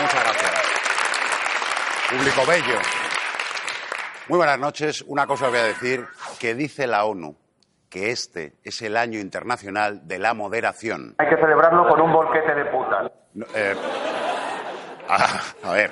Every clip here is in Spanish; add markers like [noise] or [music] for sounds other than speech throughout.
Muchas gracias. Público bello. Muy buenas noches. Una cosa os voy a decir, que dice la ONU que este es el año internacional de la moderación. Hay que celebrarlo con un bolquete de putas. No, eh, a, [laughs] a ver,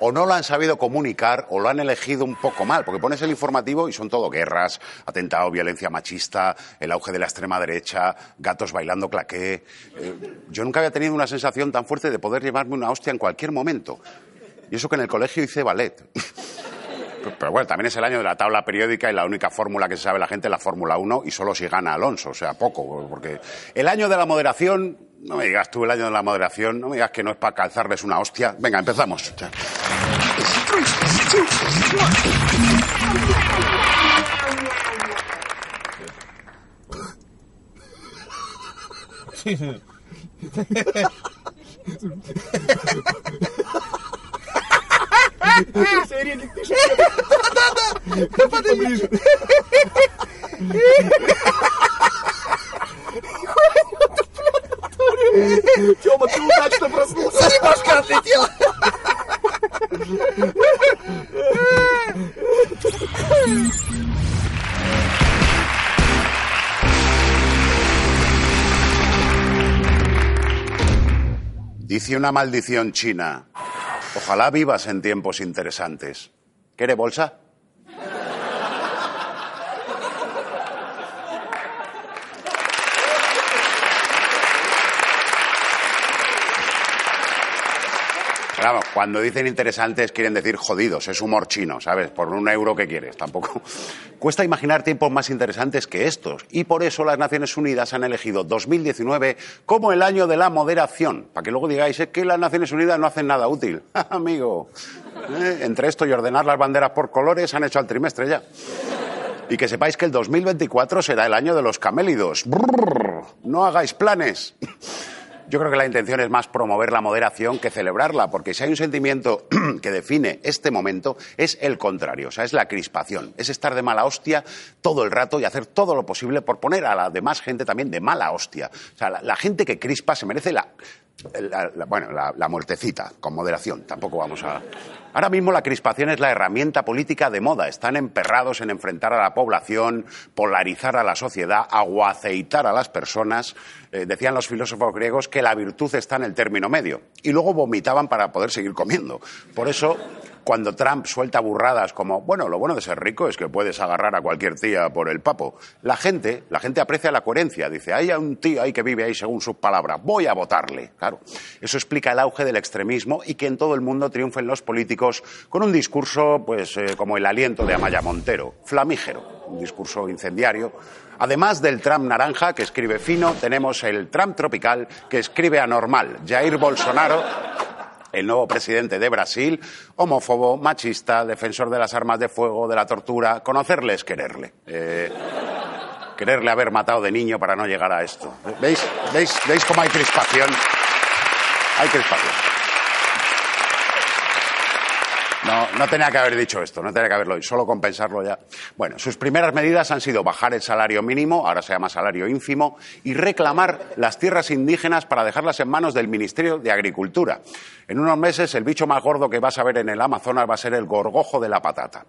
o no lo han sabido comunicar o lo han elegido un poco mal, porque pones el informativo y son todo guerras, atentado, violencia machista, el auge de la extrema derecha, gatos bailando claqué. Eh, yo nunca había tenido una sensación tan fuerte de poder llevarme una hostia en cualquier momento. Y eso que en el colegio hice ballet. [laughs] Pero bueno, también es el año de la tabla periódica y la única fórmula que se sabe la gente es la Fórmula 1 y solo si gana Alonso, o sea, poco, porque el año de la moderación, no me digas tú el año de la moderación, no me digas que no es para calzarles una hostia. Venga, empezamos. [laughs] Тёма, ты удачно проснулся. Немножко отлетел. Dice una maldición china. Ojalá vivas en tiempos interesantes. ¿Quiere bolsa? Claro, cuando dicen interesantes quieren decir jodidos, es humor chino, ¿sabes? Por un euro que quieres, tampoco. [laughs] Cuesta imaginar tiempos más interesantes que estos y por eso las Naciones Unidas han elegido 2019 como el año de la moderación, para que luego digáis, que las Naciones Unidas no hacen nada útil. [laughs] Amigo, ¿eh? entre esto y ordenar las banderas por colores han hecho al trimestre ya. Y que sepáis que el 2024 será el año de los camélidos. Brrr, no hagáis planes. [laughs] Yo creo que la intención es más promover la moderación que celebrarla, porque si hay un sentimiento [clears throat] que define este momento es el contrario, o sea, es la crispación, es estar de mala hostia todo el rato y hacer todo lo posible por poner a la demás gente también de mala hostia. O sea, la, gente que crispa se merece la, la- la- bueno, la, la muertecita, con moderación, tampoco vamos a... Ahora mismo la crispación es la herramienta política de moda. Están emperrados en enfrentar a la población, polarizar a la sociedad, aguaceitar a las personas. Eh, decían los filósofos griegos que la virtud está en el término medio. Y luego vomitaban para poder seguir comiendo. Por eso, cuando Trump suelta burradas como, bueno, lo bueno de ser rico es que puedes agarrar a cualquier tía por el papo, la gente, la gente aprecia la coherencia. Dice, hay un tío ahí que vive ahí según sus palabras, voy a votarle. Claro, eso explica el auge del extremismo y que en todo el mundo triunfen los políticos con un discurso, pues, eh, como el aliento de Amaya Montero, flamígero, un discurso incendiario. Además del Trump naranja, que escribe fino, tenemos el Trump tropical, que escribe anormal. Jair Bolsonaro, el nuevo presidente de Brasil, homófobo, machista, defensor de las armas de fuego, de la tortura. Conocerle es quererle. Eh, quererle haber matado de niño para no llegar a esto. ¿Veis? ¿Veis? ¿Veis cómo hay crispación? Hay crispación. No, no tenía que haber dicho esto, no tenía que haberlo solo compensarlo ya. Bueno, sus primeras medidas han sido bajar el salario mínimo, ahora se llama salario ínfimo, y reclamar las tierras indígenas para dejarlas en manos del Ministerio de Agricultura. En unos meses el bicho más gordo que vas a ver en el Amazonas va a ser el gorgojo de la patata.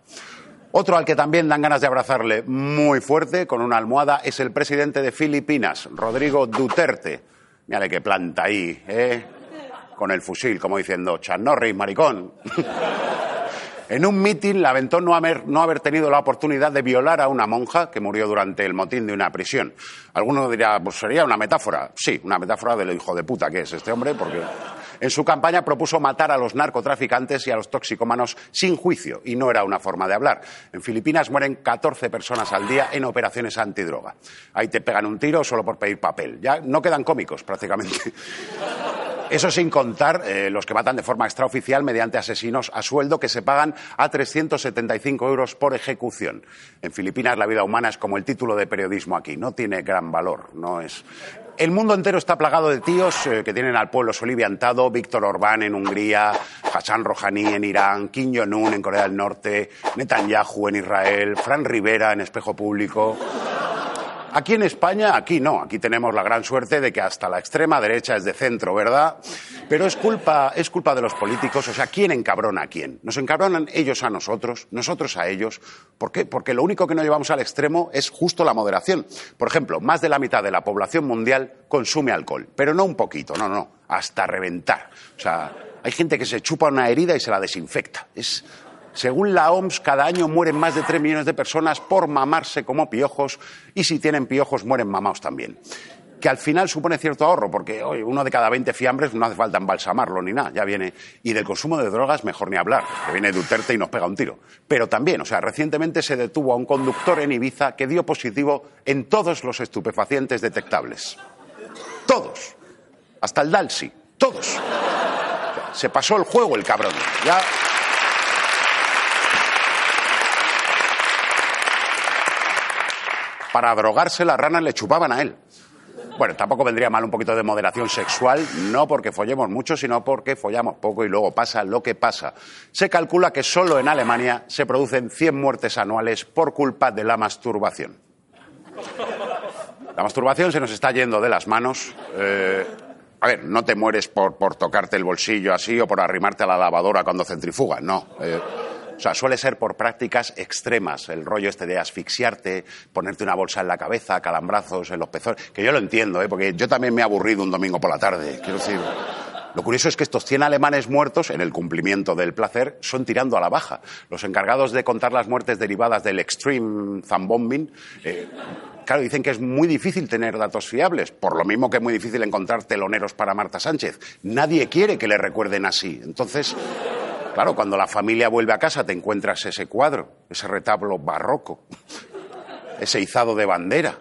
Otro al que también dan ganas de abrazarle muy fuerte con una almohada es el presidente de Filipinas, Rodrigo Duterte. Mírale qué planta ahí, ¿eh? con el fusil, como diciendo, Chan Norris, maricón. [laughs] En un mitin lamentó no haber, tenido la oportunidad de violar a una monja que murió durante el motín de una prisión. Alguno dirá, pues sería una metáfora. Sí, una metáfora del hijo de puta que es este hombre, porque en su campaña propuso matar a los narcotraficantes y a los toxicómanos sin juicio, y no era una forma de hablar. En Filipinas mueren 14 personas al día en operaciones antidroga. Ahí te pegan un tiro solo por pedir papel. Ya no quedan cómicos prácticamente. Eso sin contar eh, los que matan de forma extraoficial mediante asesinos a sueldo que se pagan a 375 euros por ejecución. En Filipinas la vida humana es como el título de periodismo aquí, no tiene gran valor, no es. El mundo entero está plagado de tíos eh, que tienen al pueblo soliviantado, Víctor Orbán en Hungría, Hassan Rouhani en Irán, Kim Jong-un en Corea del Norte, Netanyahu en Israel, Fran Rivera en Espejo Público. Aquí en España, aquí no, aquí tenemos la gran suerte de que hasta la extrema derecha es de centro, ¿verdad? Pero es culpa, es culpa de los políticos, o sea, ¿quién encabrona a quién? Nos encabronan ellos a nosotros, nosotros a ellos. ¿Por qué? Porque lo único que no llevamos al extremo es justo la moderación. Por ejemplo, más de la mitad de la población mundial consume alcohol, pero no un poquito, no, no, hasta reventar. O sea, hay gente que se chupa una herida y se la desinfecta. Es según la OMS, cada año mueren más de 3 millones de personas por mamarse como piojos y si tienen piojos mueren mamados también. Que al final supone cierto ahorro, porque hoy uno de cada 20 fiambres no hace falta embalsamarlo ni nada, ya viene. Y del consumo de drogas mejor ni hablar, que viene Duterte y nos pega un tiro. Pero también, o sea, recientemente se detuvo a un conductor en Ibiza que dio positivo en todos los estupefacientes detectables. Todos. Hasta el Dalsi. Todos. Se pasó el juego el cabrón. Ya. Para drogarse las ranas le chupaban a él. Bueno, tampoco vendría mal un poquito de moderación sexual, no porque follemos mucho, sino porque follamos poco y luego pasa lo que pasa. Se calcula que solo en Alemania se producen 100 muertes anuales por culpa de la masturbación. La masturbación se nos está yendo de las manos. Eh, a ver, no te mueres por, por, tocarte el bolsillo así o por arrimarte a la lavadora cuando centrifuga, no. Eh, o sea, suele ser por prácticas extremas, el rollo este de asfixiarte, ponerte una bolsa en la cabeza, calambrazos en los pezones, que yo lo entiendo, ¿eh? porque yo también me he aburrido un domingo por la tarde, quiero decir. Lo curioso es que estos 100 alemanes muertos, en el cumplimiento del placer, son tirando a la baja. Los encargados de contar las muertes derivadas del extreme zambombing, eh, claro, dicen que es muy difícil tener datos fiables, por lo mismo que es muy difícil encontrar teloneros para Marta Sánchez. Nadie quiere que le recuerden así. Entonces, Claro, cuando la familia vuelve a casa te encuentras ese cuadro, ese retablo barroco, ese izado de bandera.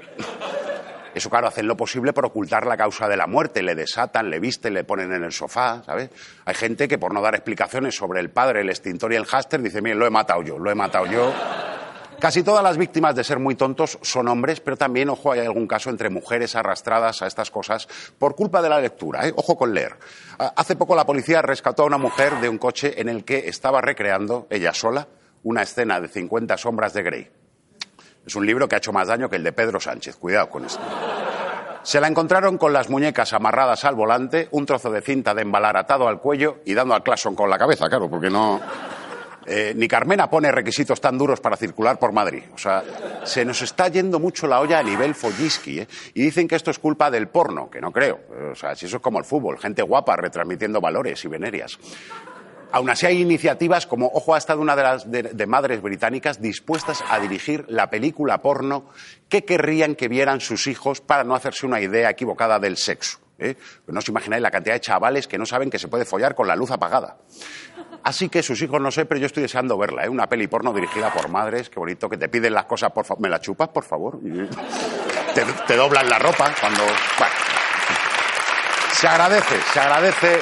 Eso, claro, hacen lo posible por ocultar la causa de la muerte. Le desatan, le visten, le ponen en el sofá, ¿sabes? Hay gente que por no dar explicaciones sobre el padre, el extintor y el háster dice, mire, lo he matado yo, lo he matado yo. Casi todas las víctimas de ser muy tontos son hombres, pero también, ojo, hay algún caso entre mujeres arrastradas a estas cosas por culpa de la lectura. ¿eh? Ojo con leer. Hace poco la policía rescató a una mujer de un coche en el que estaba recreando, ella sola, una escena de 50 sombras de Grey. Es un libro que ha hecho más daño que el de Pedro Sánchez. Cuidado con esto. Se la encontraron con las muñecas amarradas al volante, un trozo de cinta de embalar atado al cuello y dando al claxon con la cabeza, claro, porque no. Eh, ni Carmena pone requisitos tan duros para circular por Madrid. O sea, se nos está yendo mucho la olla a nivel folliski. ¿eh? Y dicen que esto es culpa del porno, que no creo. O sea, si eso es como el fútbol, gente guapa retransmitiendo valores y venerias. Aún así hay iniciativas como, ojo, ha estado una de las de, madres británicas dispuestas a dirigir la película porno que querrían que vieran sus hijos para no hacerse una idea equivocada del sexo. ¿eh? No os imagináis la cantidad de chavales que no saben que se puede follar con la luz apagada. Así que sus hijos no sé, pero yo estoy deseando verla, ¿eh? Una peli porno dirigida por madres, qué bonito, que te piden las cosas, por favor. ¿Me la chupas, por favor? Te, doblan la ropa cuando... Se agradece, se agradece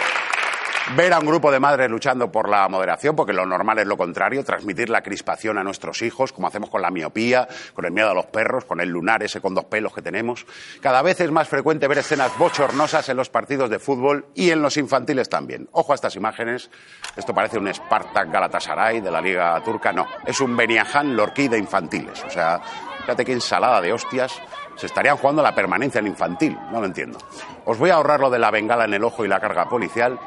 ver a un grupo de madres luchando por la moderación, porque lo normal es lo contrario, transmitir la crispación a nuestros hijos, como hacemos con la miopía, con el miedo a los perros, con el lunar ese con dos pelos que tenemos. Cada vez es más frecuente ver escenas bochornosas en los partidos de fútbol y en los infantiles también. Ojo a estas imágenes. Esto parece un Spartak Galatasaray de la Liga Turca. No, es un Beniahan Lorquí de infantiles. O sea, fíjate qué ensalada de hostias se estarían jugando la permanencia en infantil. No lo entiendo. Os voy a ahorrar lo de la bengala en el ojo y la carga policial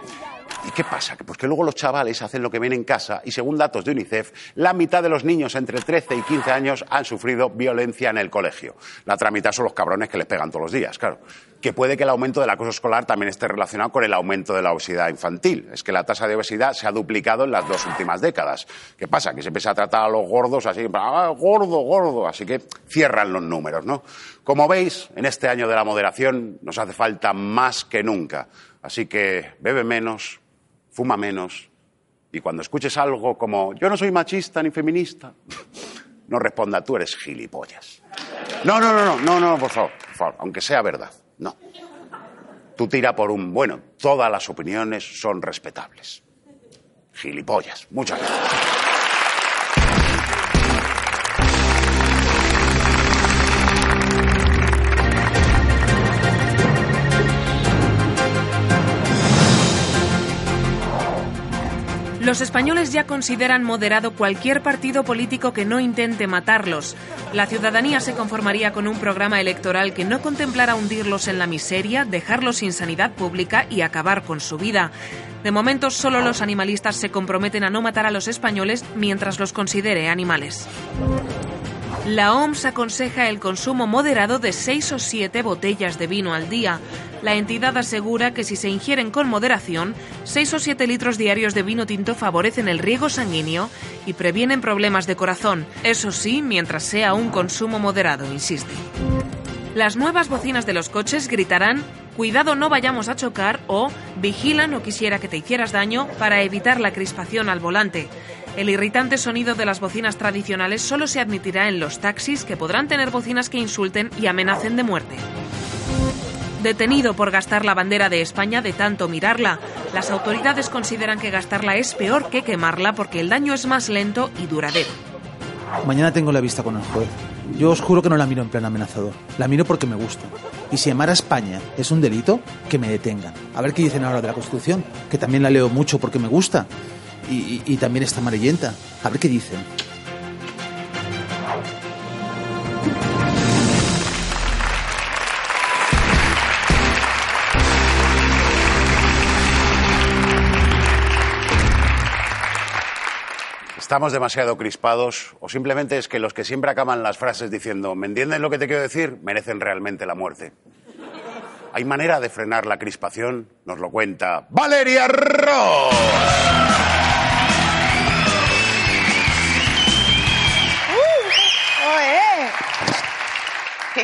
¿Y qué pasa? Pues que luego los chavales hacen lo que ven en casa y según datos de UNICEF, la mitad de los niños entre 13 y 15 años han sufrido violencia en el colegio. La otra mitad son los cabrones que les pegan todos los días, claro. Que puede que el aumento del acoso escolar también esté relacionado con el aumento de la obesidad infantil. Es que la tasa de obesidad se ha duplicado en las dos últimas décadas. ¿Qué pasa? Que se empieza a tratar a los gordos así, ah, gordo, gordo, así que cierran los números, ¿no? Como veis, en este año de la moderación nos hace falta más que nunca. Así que bebe menos, fuma menos y cuando escuches algo como yo no soy machista ni feminista, [laughs] no responda tú eres gilipollas. No, no, no, no, no, no, por favor, por favor, aunque sea verdad, no. Tú tira por un bueno, todas las opiniones son respetables. Gilipollas. Muchas gracias. Los españoles ya consideran moderado cualquier partido político que no intente matarlos. La ciudadanía se conformaría con un programa electoral que no contemplara hundirlos en la miseria, dejarlos sin sanidad pública y acabar con su vida. De momento, solo los animalistas se comprometen a no matar a los españoles mientras los considere animales. La OMS aconseja el consumo moderado de 6 o 7 botellas de vino al día. La entidad asegura que si se ingieren con moderación, 6 o 7 litros diarios de vino tinto favorecen el riego sanguíneo y previenen problemas de corazón. Eso sí, mientras sea un consumo moderado, insiste. Las nuevas bocinas de los coches gritarán Cuidado no vayamos a chocar o Vigila no quisiera que te hicieras daño para evitar la crispación al volante. El irritante sonido de las bocinas tradicionales solo se admitirá en los taxis que podrán tener bocinas que insulten y amenacen de muerte. Detenido por gastar la bandera de España de tanto mirarla, las autoridades consideran que gastarla es peor que quemarla porque el daño es más lento y duradero. Mañana tengo la vista con el juez. Yo os juro que no la miro en plan amenazador. La miro porque me gusta. Y si amar a España es un delito, que me detengan. A ver qué dicen ahora de la Constitución, que también la leo mucho porque me gusta y, también está amarillenta. A ver qué dicen. ¿Estamos demasiado crispados o simplemente es que los que siempre acaban las frases diciendo ¿me entienden lo que te quiero decir? merecen realmente la muerte? ¿Hay manera de frenar la crispación? Nos lo cuenta Valeria Ross.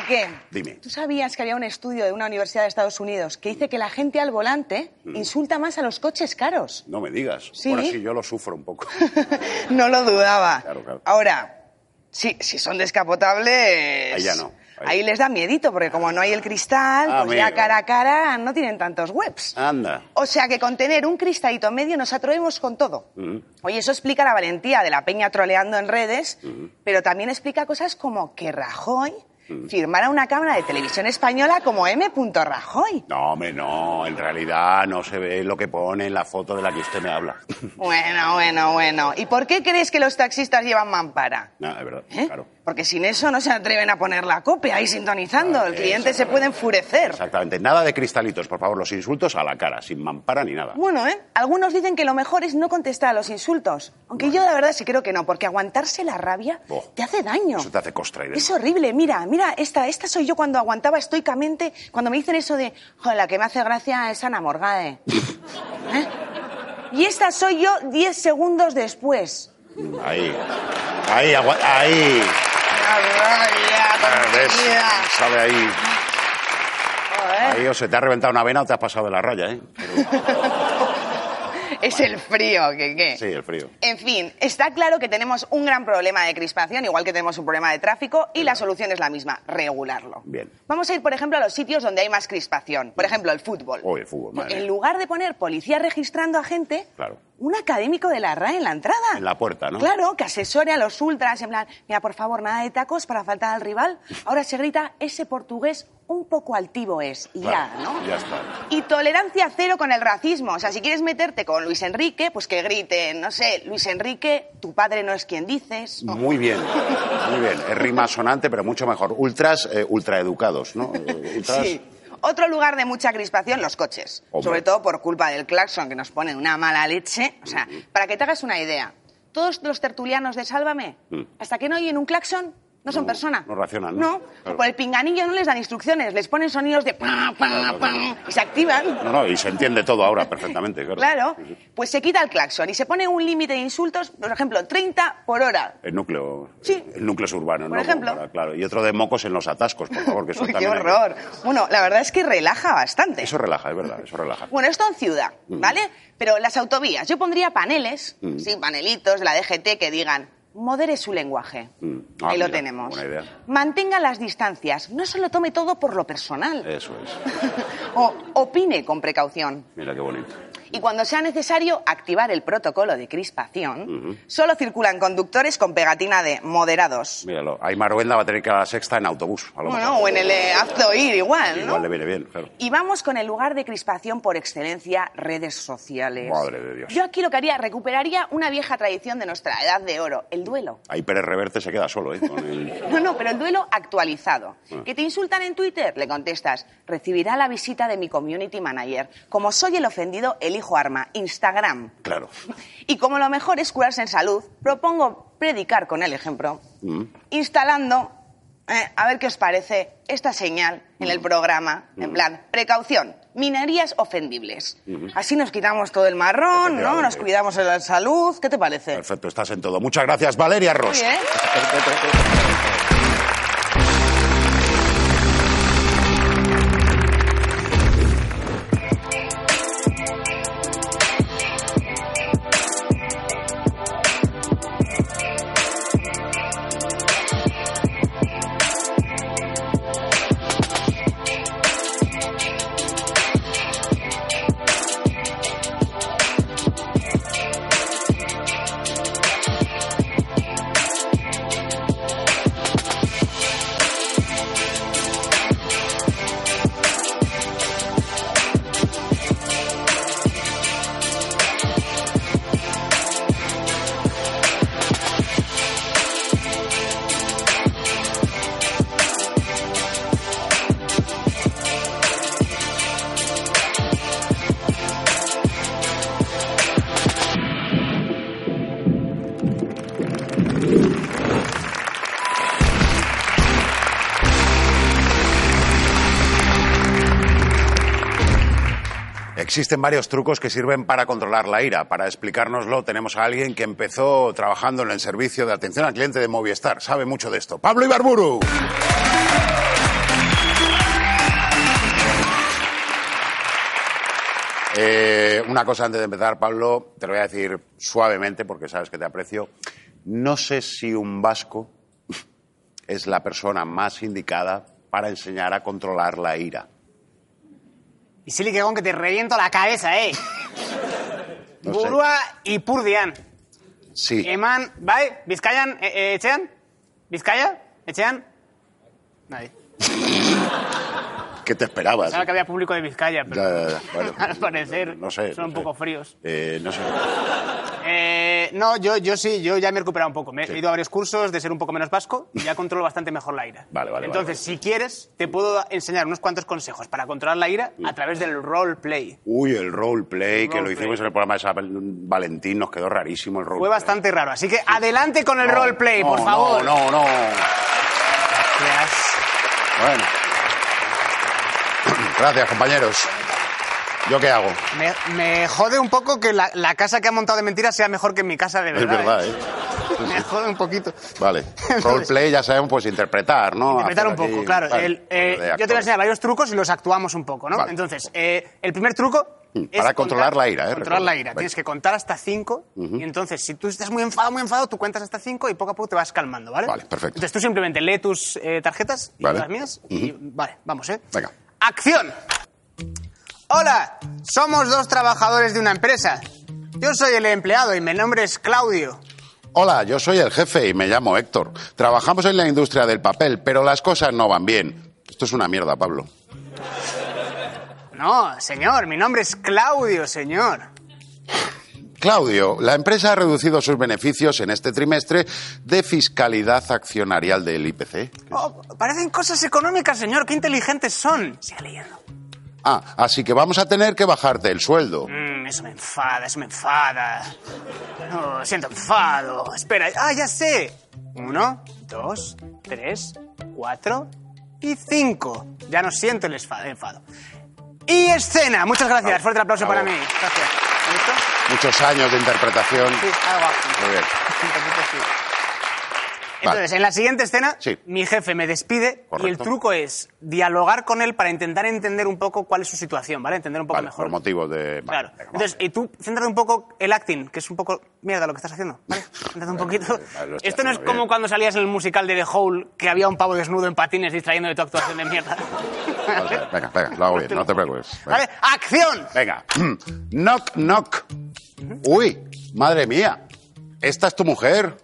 ¿Qué qué? Dime. ¿Tú sabías que había un estudio de una universidad de Estados Unidos que dice que la gente al volante mm. insulta más a los coches caros? No me digas. Sí. Ahora sí, yo lo sufro un poco. [laughs] no lo dudaba. Claro, claro. Ahora, sí, si son descapotables... Ahí ya no. Ahí. les da miedito, porque como no hay el cristal, pues ya cara a cara no tienen tantos webs. Anda. O sea que con tener un cristalito medio nos atrevemos con todo. Mm. Oye, eso explica la valentía de la peña troleando en redes, Mm. pero también explica cosas como que Rajoy firmara una cámara de televisión española como M. Rajoy. No, hombre, no. En realidad no se ve lo que pone en la foto de la que usted me habla. [laughs] Bueno, bueno, bueno. ¿Y por qué crees que los taxistas llevan mampara? No, es verdad, ¿Eh? claro. Porque sin eso no se atreven a poner la copia ahí sintonizando. Ah, El cliente se puede enfurecer. Exactamente. Nada de cristalitos, por favor. Los insultos a la cara, sin mampara ni nada. Bueno, ¿eh? Algunos dicen que lo mejor es no contestar a los insultos. Aunque yo la verdad sí creo que no, porque aguantarse la rabia Oh. te hace daño. Eso te hace costra. Irene. Es horrible, mira, mira, esta, esta soy yo cuando aguantaba estoicamente, cuando me dicen eso de, joder, la que me hace gracia es Ana Morgade. [laughs] ¿Eh? Y esta soy yo diez segundos después. Ahí. Ahí, agua- ahí. Ah. Sale ahí. Joder. Ahí o se te ha reventado una vena o te has pasado de la raya, ¿eh? [laughs] [laughs] Es el frío, que qué. Sí, el frío. En fin, está claro que tenemos un gran problema de crispación, igual que tenemos un problema de tráfico, y la solución es la misma, regularlo. Bien. Vamos a ir, por ejemplo, a los sitios donde hay más crispación. Por ejemplo, el fútbol. Uy, el fútbol, madre En lugar de poner policía registrando a gente, Claro. un académico de la RAE en la entrada. En la puerta, ¿no? Claro, que asesore a los ultras, en plan, mira, por favor, nada de tacos para faltar al rival. [laughs] Ahora se grita, ese portugués un poco altivo es, y Claro, ya, ¿no? Ya está. Y tolerancia cero con el racismo. O sea, si quieres meterte con Luis Enrique, pues que griten, no sé, Luis Enrique, tu padre no es quien dices. Muy bien, muy bien. Es rima sonante, pero mucho mejor. Ultras, eh, ultraeducados, ¿no? [laughs] Eh, Ultras... Sí. Otro lugar de mucha crispación, los coches. Hombre. Sobre todo por culpa del claxon que nos pone una mala leche. O sea, para que te hagas una idea, todos los tertulianos de Sálvame, Mm. hasta que no oyen un claxon, no son personas. no racionan, ¿no? No, Claro. por el pinganillo no les dan instrucciones, les ponen sonidos de pa, pa, pa, y se activan. No, no, y se entiende todo ahora perfectamente, claro. Claro, pues se quita el claxon y se pone un límite de insultos, por ejemplo, 30 por hora. El núcleo, Sí. el núcleo urbano, Por ¿no? ejemplo. Claro. Y otro de mocos en los atascos, por favor, que [laughs] eso Uy, qué también hay que- horror. Bueno, la verdad es que relaja bastante. Eso relaja, es verdad, eso relaja. Bueno, esto en ciudad, ¿vale? Pero las autovías, yo pondría paneles, Mm. sí, panelitos de la DGT que digan, modere su lenguaje. Mm. Ah, Ahí lo tenemos. Mantenga las distancias, no se lo tome todo por lo personal. Eso es. [laughs] o opine con precaución. Mira qué bonito. Y cuando sea necesario activar el protocolo de crispación, solo circulan conductores con pegatina de moderados. Míralo. Aymar Ruenda va a tener que ir a la sexta en autobús. A lo Bueno, mejor. o en el eh, hazlo ir igual, ¿no? Igual le viene bien, claro. Y vamos con el lugar de crispación por excelencia, redes sociales. Madre de Dios. Yo aquí lo que haría, recuperaría una vieja tradición de nuestra edad de oro, el duelo. Ahí Pérez Reverte se queda solo, ¿eh? Con el- [laughs] No, no, pero el duelo actualizado. Ah. Que te insultan en Twitter, le contestas, recibirá la visita de mi community manager. Como soy el ofendido, elijo arma, Instagram. Claro. Y como lo mejor es curarse en salud, propongo predicar con el ejemplo, Mm. instalando, eh, a ver qué os parece, esta señal en Mm. el programa, en plan, precaución, minerías ofendibles. Así nos quitamos todo el marrón, ¿no? Mm-hmm. Nos cuidamos de la salud. ¿Qué te parece? Perfecto, estás en todo. Muchas gracias, Valeria Ross. Muy bien. [laughs] Existen varios trucos que sirven para controlar la ira. Para explicárnoslo tenemos a alguien que empezó trabajando en el servicio de atención al cliente de Movistar. Sabe mucho de esto. Pablo Ibarburu. Eh, una cosa antes de empezar, Pablo, te lo voy a decir suavemente porque sabes que te aprecio. No sé si un vasco es la persona más indicada para enseñar a controlar la ira. Y Silly que te reviento la cabeza, eh. No sé. Burua y Purdian. Sí. Eman, bai, Bizkaian, e, e, etxean? Bizkaia? Etxean? Nadie. [laughs] ¿Qué te esperabas? Pensaba que había público de Vizcaya, pero Ya, ya, ya. Bueno, [laughs] al parecer no sé. son no un sé. poco fríos. Eh, no sé. Eh, no, yo, yo sí, yo ya me he recuperado un poco. Me he ido a varios cursos de ser un poco menos vasco y ya controlo bastante mejor la ira. Vale, vale, Entonces, vale, si quieres, te puedo enseñar unos cuantos consejos para controlar la ira a través del roleplay. Uy, el roleplay, que lo hicimos en el programa de San Valentín, nos quedó rarísimo el roleplay. Fue bastante raro. Así que adelante con el No, roleplay, no, por favor. No, no, no. Gracias. Bueno. [clears throat] Gracias, compañeros. ¿Yo qué hago? Me, me jode un poco que la, la casa que ha montado de mentiras sea mejor que mi casa de verdad. es verdad, ¿eh? ¿eh? Me jode un poquito. Vale. [laughs] Roleplay ya sabemos, pues interpretar, ¿no? Interpretar un poco, aquí- claro. vale, El, eh, yo te voy a enseñar varios trucos y los actuamos un poco, ¿no? Vale. Entonces, eh, el primer truco Mm, es para controlar la ira, ¿eh? Controlar la ira. Venga. Tienes que contar hasta cinco y entonces, si tú estás muy enfadado, muy enfadado, tú cuentas hasta cinco y poco a poco te vas calmando, ¿vale? Vale, perfecto. Entonces tú simplemente lee tus eh, tarjetas y Vale. las mías y vale, vamos, ¿eh? Venga. ¡Acción! Hola, somos dos trabajadores de una empresa. Yo soy el empleado y mi nombre es Claudio. Hola, yo soy el jefe y me llamo Héctor. Trabajamos en la industria del papel, pero las cosas no van bien. Esto es una mierda, Pablo. No, señor, mi nombre es Claudio, señor. Claudio, la empresa ha reducido sus beneficios en este trimestre de fiscalidad accionarial del IPC. Oh, parecen cosas económicas, señor. Qué inteligentes son. Siga leyendo. Ah, así que vamos a tener que bajarte el sueldo. Mm, eso me enfada, eso me enfada. No, siento enfado. Espera, ah, ya sé. Uno, dos, tres, cuatro y cinco. Ya no siento el enfado. Y escena. Muchas gracias. Fuerte aplauso Bravo. para mí. Gracias. ¿Has visto? Muchos años de interpretación. Sí, algo así. Muy bien. [laughs] Un poquito sí. Entonces, en la siguiente escena, Sí. mi jefe me despide y el Correcto. truco es dialogar con él para intentar entender un poco cuál es su situación, ¿vale? Entender un poco Vale, mejor. por motivos de... Claro. Entonces, y tú, céntrate un poco el acting, que es un poco mierda lo que estás haciendo, ¿vale? [laughs] Céntrate un poquito. vale, Esto no es como bien. cuando salías en el musical de The Hole, que había un pavo desnudo en patines distrayendo de tu actuación de mierda. Venga, venga, lo hago bien, no te preocupes. [laughs] Venga. ¿Vale? ¡Acción! Venga. [clears throat] knock, knock. Uy, madre mía. ¿Esta es tu mujer?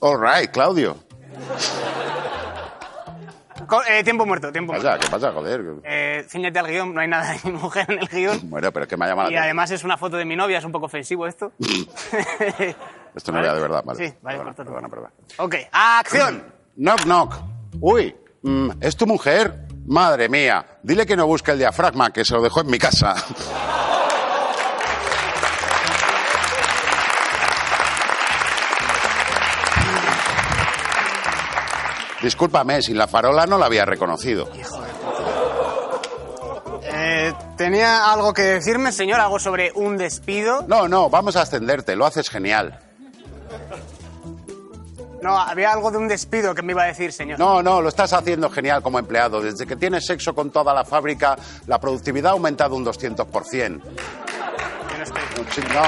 All right, Claudio. Co- eh, tiempo muerto, tiempo ¿Qué muerto. pasa? ¿Qué pasa, joder? Eh, ciñete al guion, no hay nada de mi mujer en el guion. Bueno, pero es que me ha llamado Y la atención. además es una foto de mi novia, es un poco ofensivo esto. [laughs] Esto no era de verdad, vale. Sí, vale, perdona, corta. perdona, perdona. ok, acción. [clears throat] Knock, knock. Uy, mm, ¿es tu mujer? Madre mía, dile que no busque el diafragma, que se lo dejó en mi casa. [laughs] Discúlpame, sin la farola no la había reconocido. Eh, ¿Tenía algo que decirme, señor? ¿Algo sobre un despido? No, no, vamos a ascenderte, lo haces genial. No, había algo de un despido que me iba a decir, señor. No, no, lo estás haciendo genial como empleado. Desde que tienes sexo con toda la fábrica, la productividad ha aumentado un 200%. Yo no estoy- No,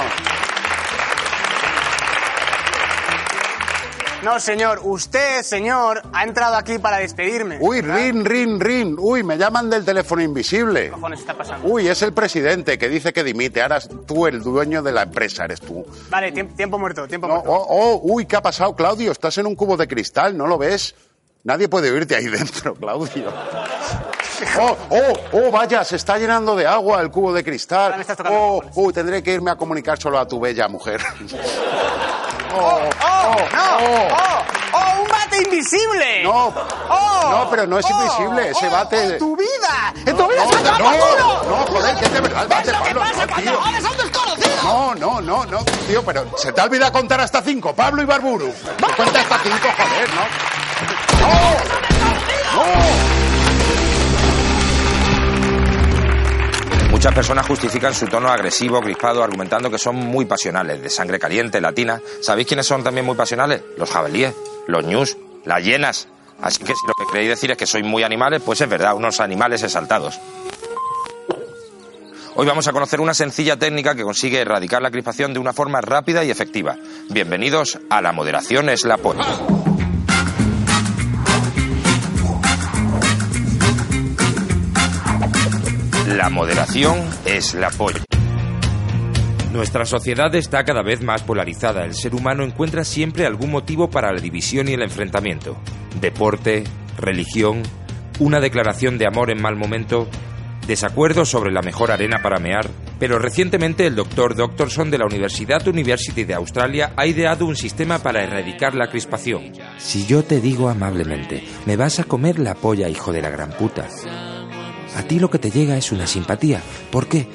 No, señor, usted, señor, ha entrado aquí para despedirme. Uy, rin, rin, rin. Uy, me llaman del teléfono invisible. ¿Qué cojones está pasando? Uy, es el presidente que dice que dimite. Ahora tú el dueño de la empresa, eres tú. Vale, tiemp- tiempo muerto, tiempo No, muerto. oh, oh, uy, ¿qué ha pasado, Claudio? Estás en un cubo de cristal, ¿no lo ves? Nadie puede oírte ahí [laughs] dentro, Claudio. Oh, oh, oh, vaya, se está llenando de agua el cubo de cristal. Oh, uy, tendré que irme a comunicar solo a tu bella mujer. [laughs] Oh, ¡Oh, oh, no! oh. ¡Oh, oh, un bate invisible! No, ¡Oh! no, pero no es ¡Oh! ¡Invisible! ese ¡Oh! bate... ¡En tu vida! ¡En tu vida no, se no, no, joder, que es de verdad ¿Ves lo que pasa no, cuando jodes a un desconocido? No, no, no, no, tío, pero se te olvida contar hasta cinco, Pablo y Barburu. Cuenta hasta cinco, joder, ¿no? ¡No! ¡No! Muchas personas justifican su tono agresivo, crispado, argumentando que son muy pasionales, de sangre caliente, latina. ¿Sabéis quiénes son también muy pasionales? Los jabalíes, los ñus, las hienas. Así que si lo que queréis decir es que sois muy animales, pues es verdad, unos animales exaltados. Hoy vamos a conocer una sencilla técnica que consigue erradicar la crispación de una forma rápida y efectiva. Bienvenidos a La Moderación es la Polla. La moderación es la polla. Nuestra sociedad está cada vez más polarizada. El ser humano encuentra siempre algún motivo para la división y el enfrentamiento. Deporte, religión, una declaración de amor en mal momento, desacuerdos sobre la mejor arena para mear. Pero recientemente el doctor Doctorson de la Universidad University de Australia ha ideado un sistema para erradicar la crispación. Si yo te digo amablemente, me vas a comer la polla, hijo de la gran puta. A ti lo que te llega es una simpatía. ¿Por qué?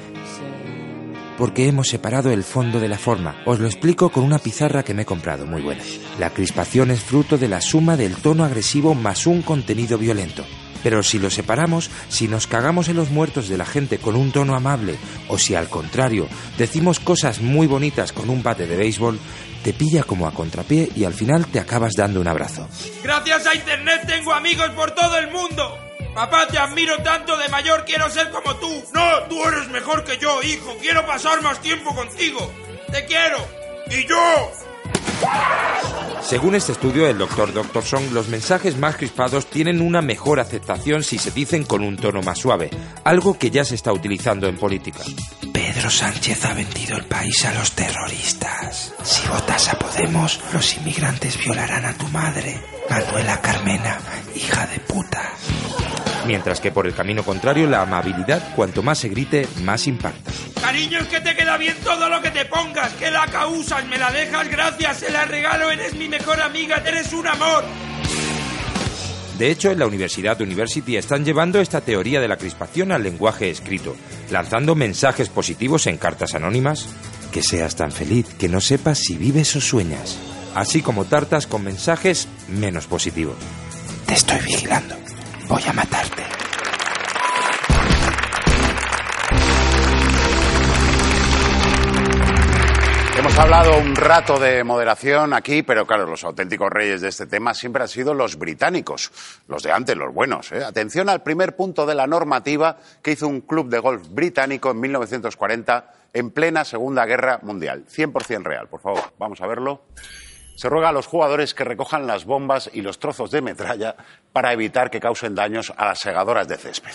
Porque hemos separado el fondo de la forma. Os lo explico con una pizarra que me he comprado, muy buena. La crispación es fruto de la suma del tono agresivo más un contenido violento. Pero si lo separamos, si nos cagamos en los muertos de la gente con un tono amable, o si al contrario decimos cosas muy bonitas con un bate de béisbol, te pilla como a contrapié y al final te acabas dando un abrazo. Gracias a Internet tengo amigos por todo el mundo. Papá, te admiro tanto, de mayor quiero ser como tú. No, tú eres mejor que yo, hijo. Quiero pasar más tiempo contigo. Te quiero. Y yo. Según este estudio del Dr. Doctorson, los mensajes más crispados tienen una mejor aceptación si se dicen con un tono más suave, algo que ya se está utilizando en política. Pedro Sánchez ha vendido el país a los terroristas. Si votas a Podemos, los inmigrantes violarán a tu madre, Manuela Carmena, hija de puta. Mientras que por el camino contrario, la amabilidad, cuanto más se grite, más impacta. Cariño, es que te queda bien todo lo que te pongas. Que la causas, me la dejas, gracias, se la regalo, eres mi mejor amiga, eres un amor. De hecho, en la Universidad University están llevando esta teoría de la crispación al lenguaje escrito, lanzando mensajes positivos en cartas anónimas. Que seas tan feliz que no sepas si vives o sueñas. Así como tartas con mensajes menos positivos. Te estoy vigilando. Voy a matarte. Hemos hablado un rato de moderación aquí, pero claro, los auténticos reyes de este tema siempre han sido los británicos, los de antes, los buenos. ¿eh? Atención al primer punto de la normativa que hizo un club de golf británico en 1940 en plena Segunda Guerra Mundial. 100% real, por favor, vamos a verlo. Se ruega a los jugadores que recojan las bombas y los trozos de metralla para evitar que causen daños a las segadoras de césped.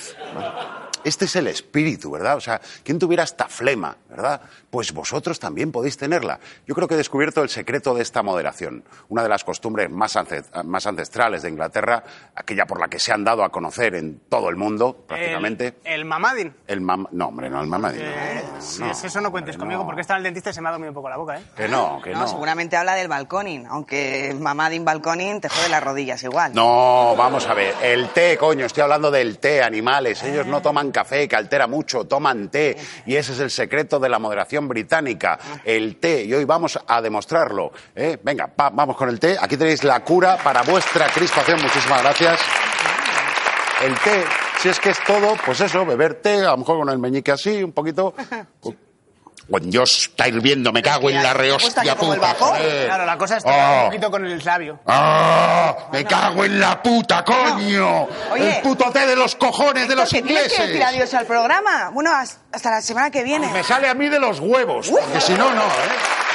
Este es el espíritu, ¿verdad? O sea, ¿quién tuviera esta flema, verdad? Pues vosotros también podéis tenerla. Yo creo que he descubierto el secreto de esta moderación. Una de las costumbres más, más ancestrales de Inglaterra, aquella por la que se han dado a conocer en todo el mundo, prácticamente. El, mamadin. El mam no, hombre, no, el mamadin. Eh, si es eso, no cuentes conmigo, porque está el dentista y se me ha dormido un poco la boca, ¿eh? Que no, que no. seguramente habla del balconing, aunque mamadin, balconing te jode las rodillas igual. No, vamos a ver. El té, coño, estoy hablando del té, animales. Ellos no toman café, que altera mucho, toman té. Y ese es el secreto de la moderación británica, el té. Y hoy vamos a demostrarlo. ¿eh? Venga, vamos con el té. Aquí tenéis la cura para vuestra crispación. Muchísimas gracias. El té, si es que es todo, pues eso, beber té, a lo mejor con el meñique así, un poquito. [laughs] Cuando Dios está hirviendo, me cago en la rehostia puta. Claro, la cosa está un oh. poquito con el labio. ¡Ah! ¡Me cago en la puta, coño! el puto té de los cojones de los ingleses. ¿Tienes que decir adiós al programa? Bueno, hasta la semana que viene. Me sale a mí de los huevos, porque si no, no, ¿eh?